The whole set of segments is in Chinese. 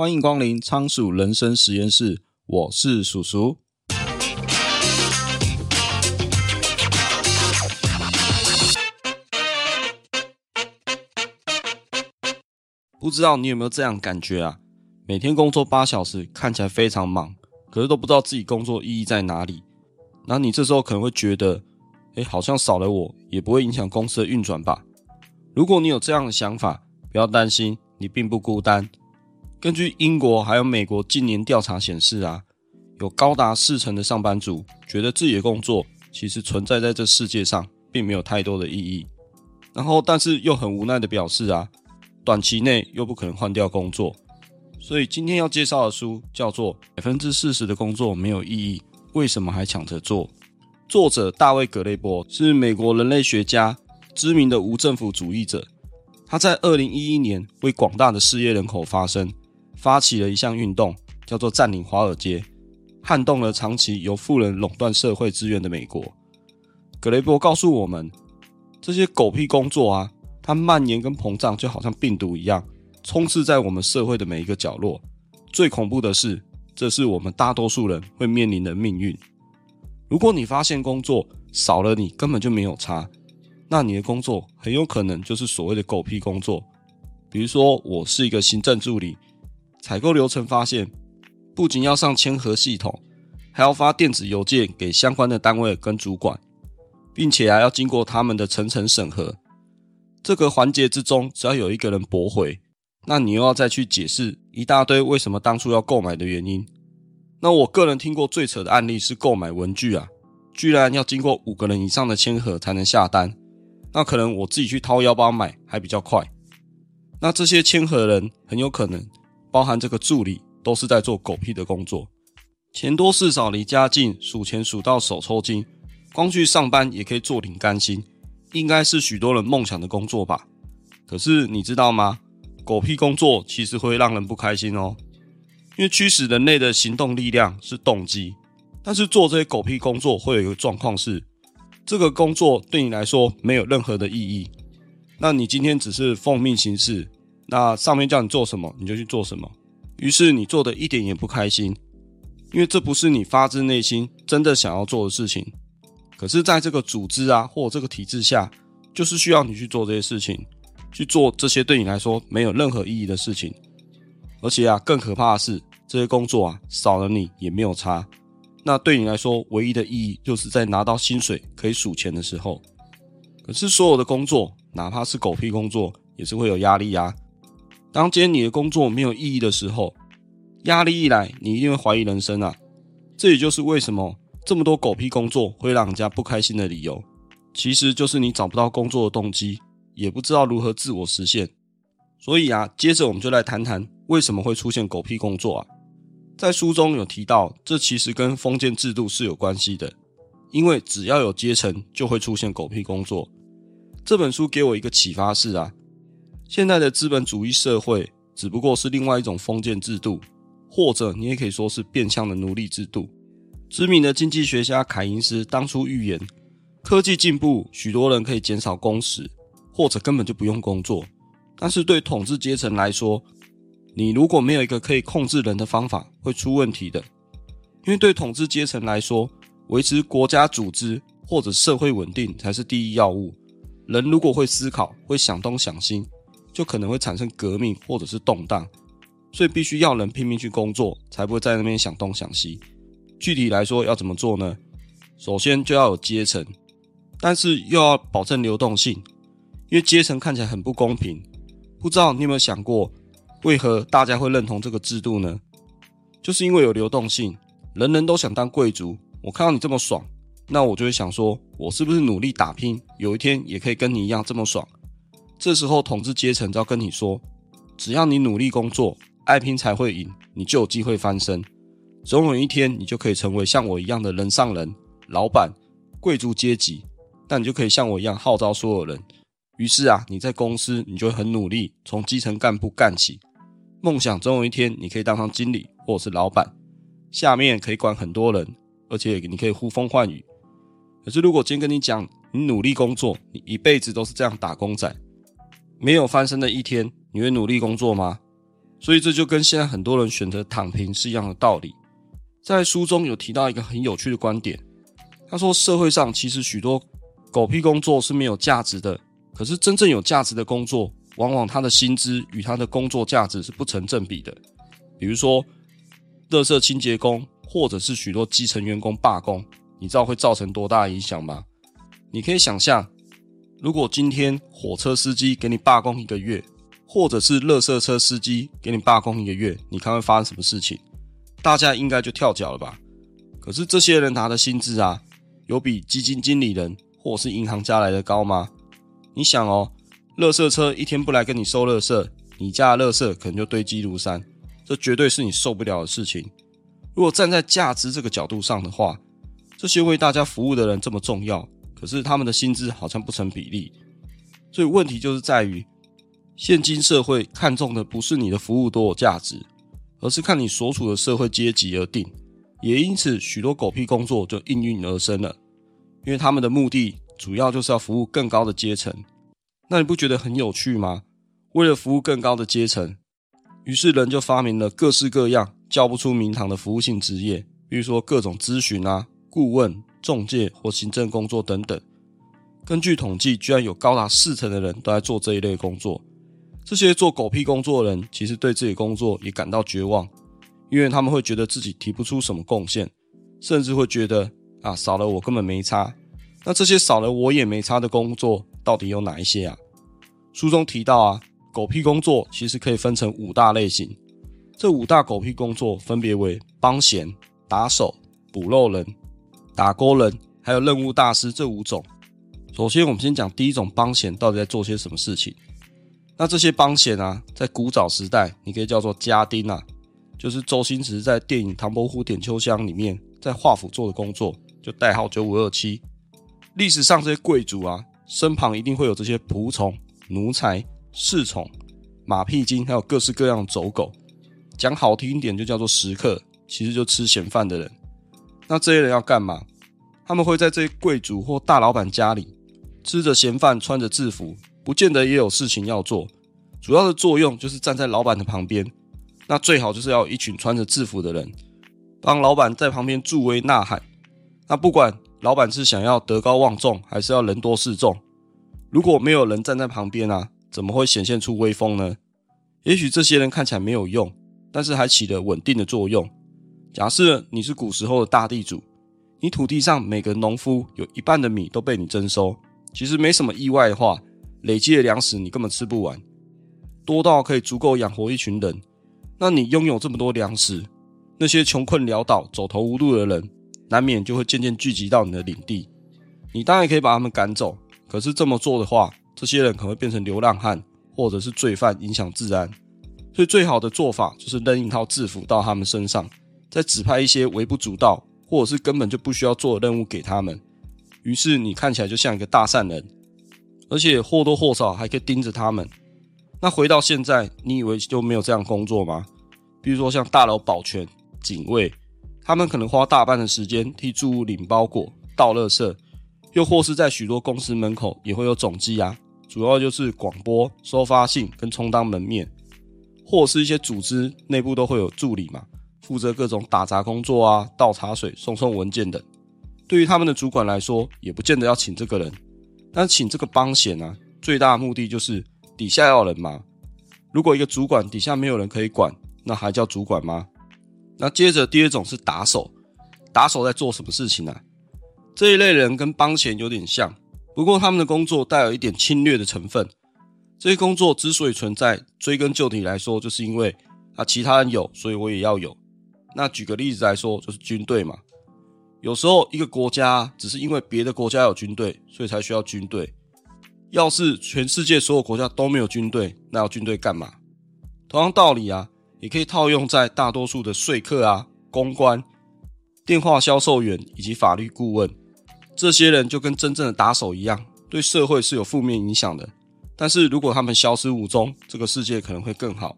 欢迎光临仓鼠人生实验室，我是鼠鼠。不知道你有没有这样感觉啊？每天工作八小时，看起来非常忙，可是都不知道自己工作意义在哪里。那你这时候可能会觉得，哎，好像少了我也不会影响公司的运转吧？如果你有这样的想法，不要担心，你并不孤单。根据英国还有美国近年调查显示啊，有高达四成的上班族觉得自己的工作其实存在在这世界上，并没有太多的意义。然后，但是又很无奈的表示啊，短期内又不可能换掉工作。所以今天要介绍的书叫做《百分之四十的工作没有意义，为什么还抢着做》。作者大卫·葛雷伯是美国人类学家，知名的无政府主义者。他在二零一一年为广大的失业人口发声。发起了一项运动，叫做“占领华尔街”，撼动了长期由富人垄断社会资源的美国。格雷伯告诉我们，这些狗屁工作啊，它蔓延跟膨胀，就好像病毒一样，充斥在我们社会的每一个角落。最恐怖的是，这是我们大多数人会面临的命运。如果你发现工作少了，你根本就没有差，那你的工作很有可能就是所谓的狗屁工作。比如说，我是一个行政助理。采购流程发现，不仅要上签核系统，还要发电子邮件给相关的单位跟主管，并且还要经过他们的层层审核。这个环节之中，只要有一个人驳回，那你又要再去解释一大堆为什么当初要购买的原因。那我个人听过最扯的案例是购买文具啊，居然要经过五个人以上的签核才能下单。那可能我自己去掏腰包买还比较快。那这些签核人很有可能。包含这个助理都是在做狗屁的工作，钱多事少离家近，数钱数到手抽筋，光去上班也可以坐领干薪，应该是许多人梦想的工作吧？可是你知道吗？狗屁工作其实会让人不开心哦，因为驱使人类的行动力量是动机，但是做这些狗屁工作会有一个状况是，这个工作对你来说没有任何的意义，那你今天只是奉命行事。那上面叫你做什么，你就去做什么。于是你做的一点也不开心，因为这不是你发自内心真的想要做的事情。可是，在这个组织啊，或这个体制下，就是需要你去做这些事情，去做这些对你来说没有任何意义的事情。而且啊，更可怕的是，这些工作啊，少了你也没有差。那对你来说，唯一的意义就是在拿到薪水可以数钱的时候。可是，所有的工作，哪怕是狗屁工作，也是会有压力呀。当今天你的工作没有意义的时候，压力一来，你一定会怀疑人生啊！这也就是为什么这么多狗屁工作会让人家不开心的理由，其实就是你找不到工作的动机，也不知道如何自我实现。所以啊，接着我们就来谈谈为什么会出现狗屁工作啊？在书中有提到，这其实跟封建制度是有关系的，因为只要有阶层，就会出现狗屁工作。这本书给我一个启发是啊。现在的资本主义社会只不过是另外一种封建制度，或者你也可以说是变相的奴隶制度。知名的经济学家凯因斯当初预言，科技进步，许多人可以减少工时，或者根本就不用工作。但是对统治阶层来说，你如果没有一个可以控制人的方法，会出问题的。因为对统治阶层来说，维持国家组织或者社会稳定才是第一要务。人如果会思考，会想东想西。就可能会产生革命或者是动荡，所以必须要人拼命去工作，才不会在那边想东想西。具体来说要怎么做呢？首先就要有阶层，但是又要保证流动性，因为阶层看起来很不公平。不知道你有没有想过，为何大家会认同这个制度呢？就是因为有流动性，人人都想当贵族。我看到你这么爽，那我就会想说，我是不是努力打拼，有一天也可以跟你一样这么爽？这时候，统治阶层就要跟你说：只要你努力工作，爱拼才会赢，你就有机会翻身。总有一天，你就可以成为像我一样的人上人、老板、贵族阶级。但你就可以像我一样号召所有人。于是啊，你在公司，你就会很努力，从基层干部干起。梦想总有一天，你可以当上经理或者是老板，下面可以管很多人，而且你可以呼风唤雨。可是，如果今天跟你讲，你努力工作，你一辈子都是这样打工仔。没有翻身的一天，你会努力工作吗？所以这就跟现在很多人选择躺平是一样的道理。在书中有提到一个很有趣的观点，他说社会上其实许多狗屁工作是没有价值的，可是真正有价值的工作，往往他的薪资与他的工作价值是不成正比的。比如说，垃圾清洁工，或者是许多基层员工罢工，你知道会造成多大影响吗？你可以想象，如果今天火车司机给你罢工一个月，或者是垃圾车司机给你罢工一个月，你看会发生什么事情？大家应该就跳脚了吧？可是这些人拿的薪资啊，有比基金经理人或是银行家来的高吗？你想哦，垃圾车一天不来跟你收垃圾，你家的垃圾可能就堆积如山，这绝对是你受不了的事情。如果站在价值这个角度上的话，这些为大家服务的人这么重要。可是他们的薪资好像不成比例，所以问题就是在于，现今社会看重的不是你的服务多有价值，而是看你所处的社会阶级而定。也因此，许多狗屁工作就应运而生了，因为他们的目的主要就是要服务更高的阶层。那你不觉得很有趣吗？为了服务更高的阶层，于是人就发明了各式各样叫不出名堂的服务性职业，比如说各种咨询啊、顾问。中介或行政工作等等，根据统计，居然有高达四成的人都在做这一类工作。这些做狗屁工作的人，其实对自己工作也感到绝望，因为他们会觉得自己提不出什么贡献，甚至会觉得啊，少了我根本没差。那这些少了我也没差的工作，到底有哪一些啊？书中提到啊，狗屁工作其实可以分成五大类型。这五大狗屁工作分别为帮闲、打手、补漏人。打勾人，还有任务大师这五种。首先，我们先讲第一种帮闲到底在做些什么事情。那这些帮闲啊，在古早时代，你可以叫做家丁啊，就是周星驰在电影《唐伯虎点秋香》里面在华府做的工作，就代号九五二七。历史上这些贵族啊，身旁一定会有这些仆从、奴才、侍从、马屁精，还有各式各样的走狗。讲好听一点，就叫做食客，其实就吃闲饭的人。那这些人要干嘛？他们会在这贵族或大老板家里吃着闲饭，穿着制服，不见得也有事情要做。主要的作用就是站在老板的旁边。那最好就是要一群穿着制服的人，帮老板在旁边助威呐喊。那不管老板是想要德高望重，还是要人多势众，如果没有人站在旁边啊，怎么会显现出威风呢？也许这些人看起来没有用，但是还起了稳定的作用。假设你是古时候的大地主，你土地上每个农夫有一半的米都被你征收，其实没什么意外的话，累积的粮食你根本吃不完，多到可以足够养活一群人。那你拥有这么多粮食，那些穷困潦倒、走投无路的人，难免就会渐渐聚集到你的领地。你当然可以把他们赶走，可是这么做的话，这些人可能会变成流浪汉或者是罪犯，影响治安。所以最好的做法就是扔一套制服到他们身上。再指派一些微不足道，或者是根本就不需要做任务给他们，于是你看起来就像一个大善人，而且或多或少还可以盯着他们。那回到现在，你以为就没有这样工作吗？比如说像大楼保全、警卫，他们可能花大半的时间替住户领包裹、倒垃圾，又或是在许多公司门口也会有总机啊，主要就是广播、收发信跟充当门面，或是一些组织内部都会有助理嘛。负责各种打杂工作啊，倒茶水、送送文件等。对于他们的主管来说，也不见得要请这个人。但请这个帮闲啊，最大的目的就是底下要人嘛。如果一个主管底下没有人可以管，那还叫主管吗？那接着第二种是打手。打手在做什么事情呢？啊？这一类人跟帮闲有点像，不过他们的工作带有一点侵略的成分。这些工作之所以存在，追根究底来说，就是因为啊，其他人有，所以我也要有。那举个例子来说，就是军队嘛。有时候一个国家只是因为别的国家有军队，所以才需要军队。要是全世界所有国家都没有军队，那要军队干嘛？同样道理啊，也可以套用在大多数的说客啊、公关、电话销售员以及法律顾问。这些人就跟真正的打手一样，对社会是有负面影响的。但是如果他们消失无踪，这个世界可能会更好。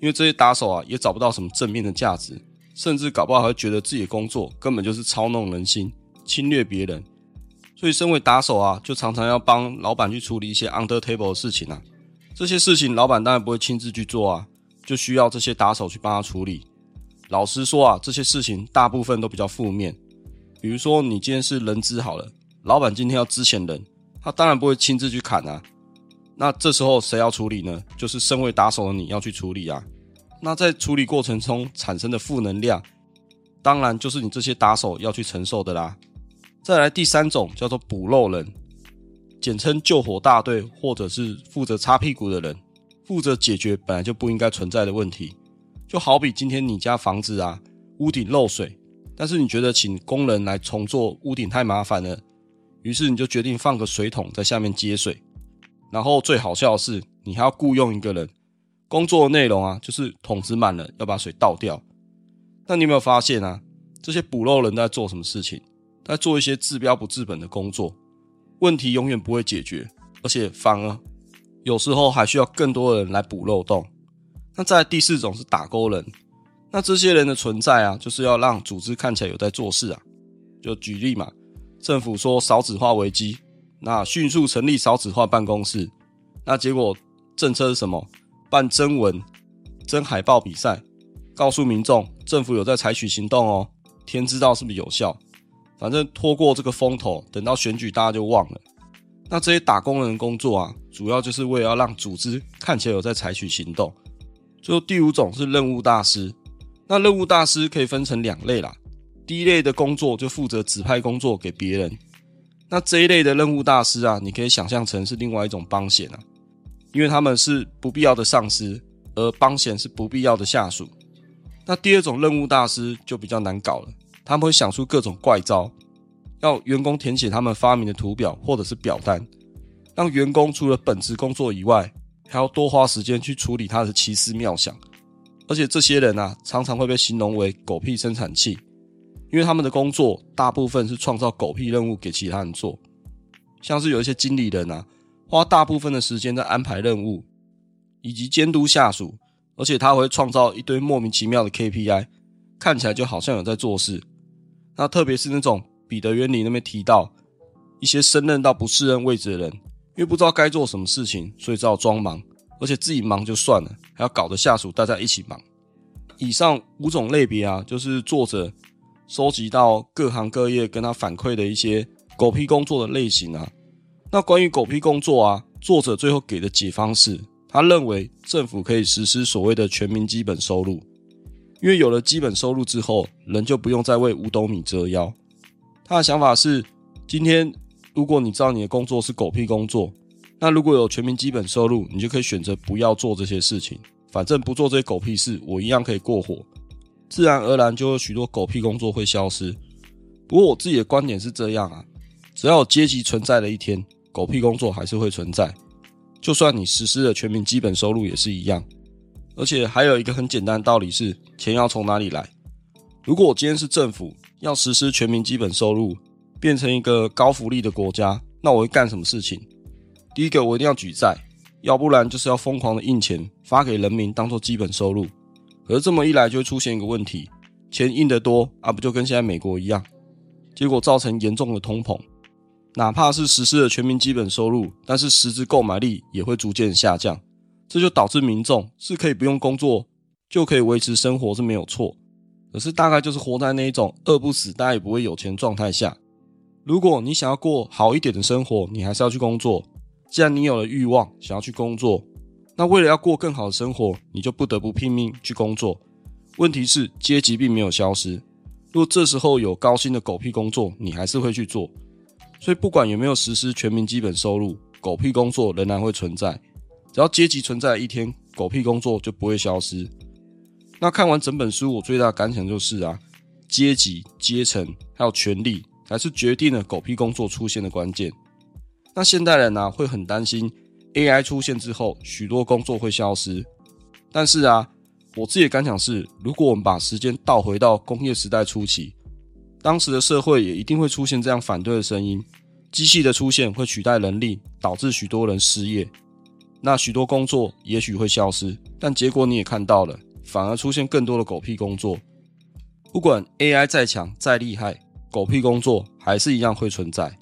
因为这些打手啊，也找不到什么正面的价值。甚至搞不好还会觉得自己的工作根本就是操弄人心、侵略别人，所以身为打手啊，就常常要帮老板去处理一些 under table 的事情啊。这些事情老板当然不会亲自去做啊，就需要这些打手去帮他处理。老实说啊，这些事情大部分都比较负面。比如说，你今天是人资好了，老板今天要资遣人，他当然不会亲自去砍啊。那这时候谁要处理呢？就是身为打手的你要去处理啊。那在处理过程中产生的负能量，当然就是你这些打手要去承受的啦。再来第三种叫做补漏人，简称救火大队，或者是负责擦屁股的人，负责解决本来就不应该存在的问题。就好比今天你家房子啊，屋顶漏水，但是你觉得请工人来重做屋顶太麻烦了，于是你就决定放个水桶在下面接水。然后最好笑的是，你还要雇佣一个人，工作的内容啊，就是桶子满了要把水倒掉。那你有没有发现啊？这些补漏人在做什么事情？在做一些治标不治本的工作，问题永远不会解决，而且反而有时候还需要更多的人来补漏洞。那在第四种是打勾人，那这些人的存在啊，就是要让组织看起来有在做事啊。就举例嘛，政府说少子化危机，那迅速成立少子化办公室，那结果政策是什么？办征文、征海报比赛，告诉民众政府有在采取行动哦。天知道是不是有效？反正拖过这个风头，等到选举大家就忘了。那这些打工人工作啊，主要就是为了要让组织看起来有在采取行动。最后第五种是任务大师，那任务大师可以分成两类啦。第一类的工作就负责指派工作给别人，那这一类的任务大师啊，你可以想象成是另外一种帮闲啊，因为他们是不必要的上司，而帮闲是不必要的下属。那第二种任务大师就比较难搞了，他们会想出各种怪招，要员工填写他们发明的图表或者是表单，让员工除了本职工作以外，还要多花时间去处理他的奇思妙想，而且这些人啊，常常会被形容为“狗屁生产器”，因为他们的工作大部分是创造狗屁任务给其他人做，像是有一些经理人啊，花大部分的时间在安排任务以及监督下属，而且他会创造一堆莫名其妙的 KPI，看起来就好像有在做事。那特别是那种彼得原理那边提到一些升任到不适任位置的人。因为不知道该做什么事情，所以只好装忙，而且自己忙就算了，还要搞得下属大家一起忙。以上五种类别啊，就是作者收集到各行各业跟他反馈的一些狗屁工作的类型啊。那关于狗屁工作啊，作者最后给的解方是，他认为政府可以实施所谓的全民基本收入，因为有了基本收入之后，人就不用再为五斗米折腰。他的想法是，今天。如果你知道你的工作是狗屁工作，那如果有全民基本收入，你就可以选择不要做这些事情，反正不做这些狗屁事，我一样可以过活，自然而然就有许多狗屁工作会消失。不过我自己的观点是这样啊，只要有阶级存在的一天，狗屁工作还是会存在，就算你实施了全民基本收入也是一样。而且还有一个很简单的道理是，钱要从哪里来？如果我今天是政府，要实施全民基本收入。变成一个高福利的国家，那我会干什么事情？第一个，我一定要举债，要不然就是要疯狂的印钱发给人民当做基本收入。可是这么一来，就会出现一个问题：钱印得多啊，不就跟现在美国一样？结果造成严重的通膨。哪怕是实施了全民基本收入，但是实质购买力也会逐渐下降。这就导致民众是可以不用工作就可以维持生活是没有错，可是大概就是活在那一种饿不死，大家也不会有钱状态下。如果你想要过好一点的生活，你还是要去工作。既然你有了欲望，想要去工作，那为了要过更好的生活，你就不得不拼命去工作。问题是阶级并没有消失。如果这时候有高薪的狗屁工作，你还是会去做。所以不管有没有实施全民基本收入，狗屁工作仍然会存在。只要阶级存在一天，狗屁工作就不会消失。那看完整本书，我最大的感想就是啊，阶级、阶层还有权力。才是决定了狗屁工作出现的关键。那现代人呢、会很担心 AI 出现之后，许多工作会消失。但是啊，我自己的感想是，如果我们把时间倒回到工业时代初期，当时的社会也一定会出现这样反对的声音。机器的出现会取代人力，导致许多人失业。那许多工作也许会消失，但结果你也看到了，反而出现更多的狗屁工作。不管 AI 再强再厉害。狗屁工作还是一样会存在。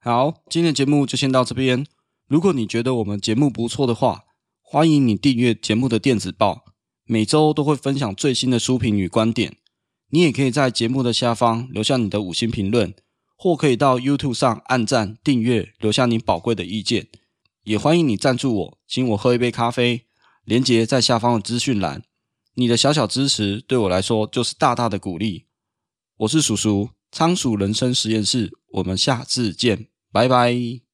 好，今天的节目就先到这边。如果你觉得我们节目不错的话，欢迎你订阅节目的电子报，每周都会分享最新的书评与观点。你也可以在节目的下方留下你的五星评论，或可以到 YouTube 上按赞、订阅，留下你宝贵的意见。也欢迎你赞助我，请我喝一杯咖啡，连结在下方的资讯栏。你的小小支持对我来说就是大大的鼓励。我是叔叔，仓鼠人生实验室，我们下次见，拜拜。